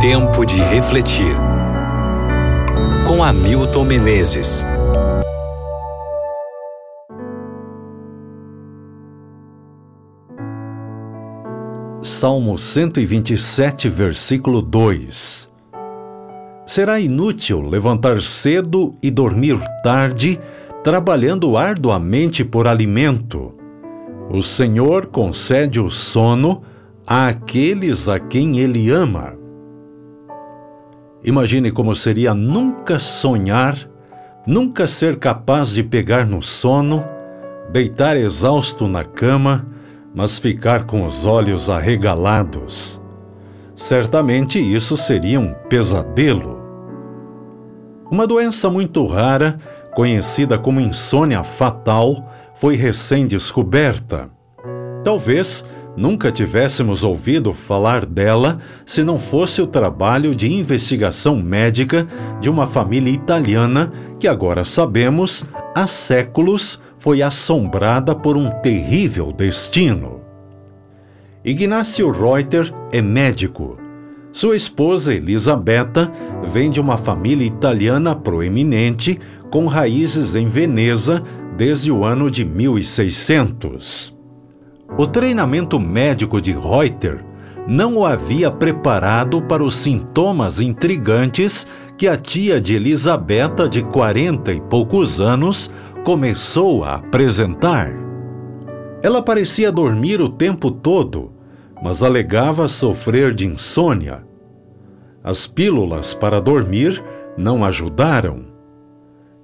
Tempo de refletir. Com Hamilton Menezes. Salmo 127, versículo 2. Será inútil levantar cedo e dormir tarde, trabalhando arduamente por alimento. O Senhor concede o sono àqueles a quem Ele ama. Imagine como seria nunca sonhar, nunca ser capaz de pegar no sono, deitar exausto na cama, mas ficar com os olhos arregalados. Certamente isso seria um pesadelo. Uma doença muito rara, conhecida como insônia fatal, foi recém-descoberta. Talvez nunca tivéssemos ouvido falar dela se não fosse o trabalho de investigação médica de uma família italiana que agora sabemos há séculos foi assombrada por um terrível destino. Ignácio Reuter é médico. Sua esposa Elisabetta vem de uma família italiana proeminente com raízes em Veneza desde o ano de 1600. O treinamento médico de Reuter não o havia preparado para os sintomas intrigantes que a tia de Elisabetta, de quarenta e poucos anos, começou a apresentar. Ela parecia dormir o tempo todo, mas alegava sofrer de insônia. As pílulas para dormir não ajudaram.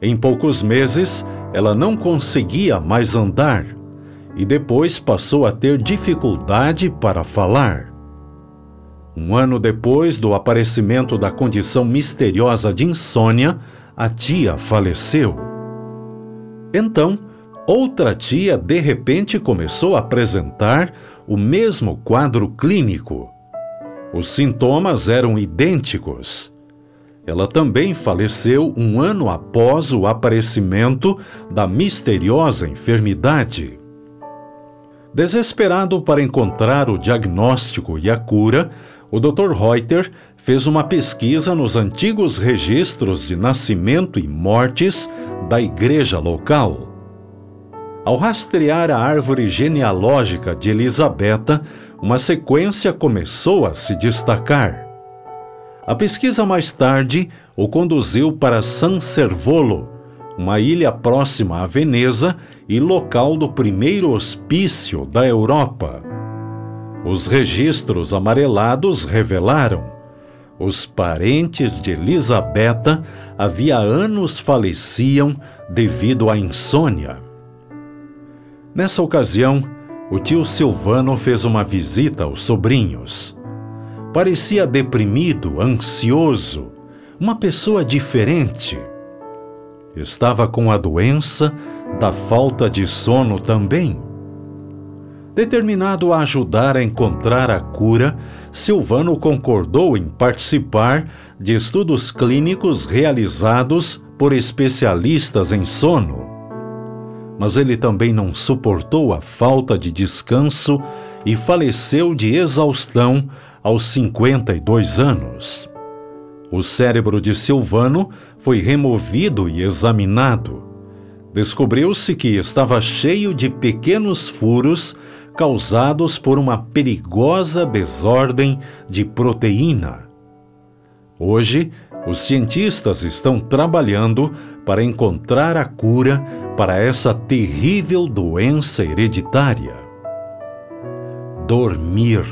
Em poucos meses, ela não conseguia mais andar e depois passou a ter dificuldade para falar. Um ano depois do aparecimento da condição misteriosa de insônia, a tia faleceu. Então, outra tia de repente começou a apresentar o mesmo quadro clínico. Os sintomas eram idênticos. Ela também faleceu um ano após o aparecimento da misteriosa enfermidade. Desesperado para encontrar o diagnóstico e a cura, o Dr. Reuter fez uma pesquisa nos antigos registros de nascimento e mortes da igreja local. Ao rastrear a árvore genealógica de Elisabetta, uma sequência começou a se destacar. A pesquisa mais tarde o conduziu para San Servolo, uma ilha próxima a Veneza e local do primeiro hospício da Europa. Os registros amarelados revelaram: os parentes de Elisabetta havia anos faleciam devido à insônia. Nessa ocasião, o tio Silvano fez uma visita aos sobrinhos. Parecia deprimido, ansioso, uma pessoa diferente estava com a doença da falta de sono também. Determinado a ajudar a encontrar a cura, Silvano concordou em participar de estudos clínicos realizados por especialistas em sono. Mas ele também não suportou a falta de descanso e faleceu de exaustão aos 52 anos. O cérebro de Silvano foi removido e examinado. Descobriu-se que estava cheio de pequenos furos causados por uma perigosa desordem de proteína. Hoje, os cientistas estão trabalhando para encontrar a cura para essa terrível doença hereditária. Dormir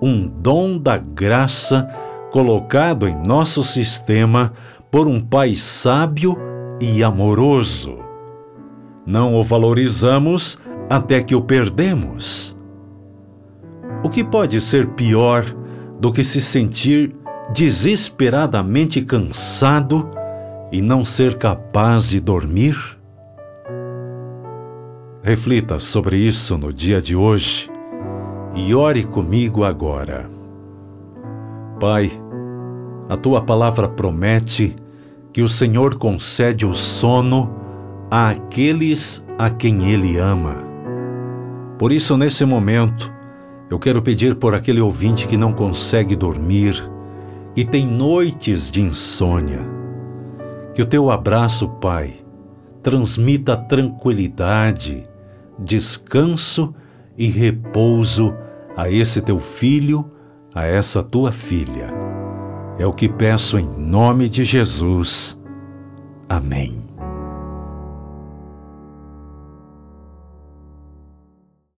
um dom da graça colocado em nosso sistema por um Pai sábio e amoroso. Não o valorizamos até que o perdemos. O que pode ser pior do que se sentir desesperadamente cansado e não ser capaz de dormir? Reflita sobre isso no dia de hoje e ore comigo agora. Pai, a tua palavra promete que o Senhor concede o sono àqueles a quem Ele ama. Por isso, nesse momento, eu quero pedir por aquele ouvinte que não consegue dormir, e tem noites de insônia. Que o teu abraço, Pai, transmita tranquilidade, descanso e repouso a esse teu filho, a essa tua filha. É o que peço em nome de Jesus. Amém.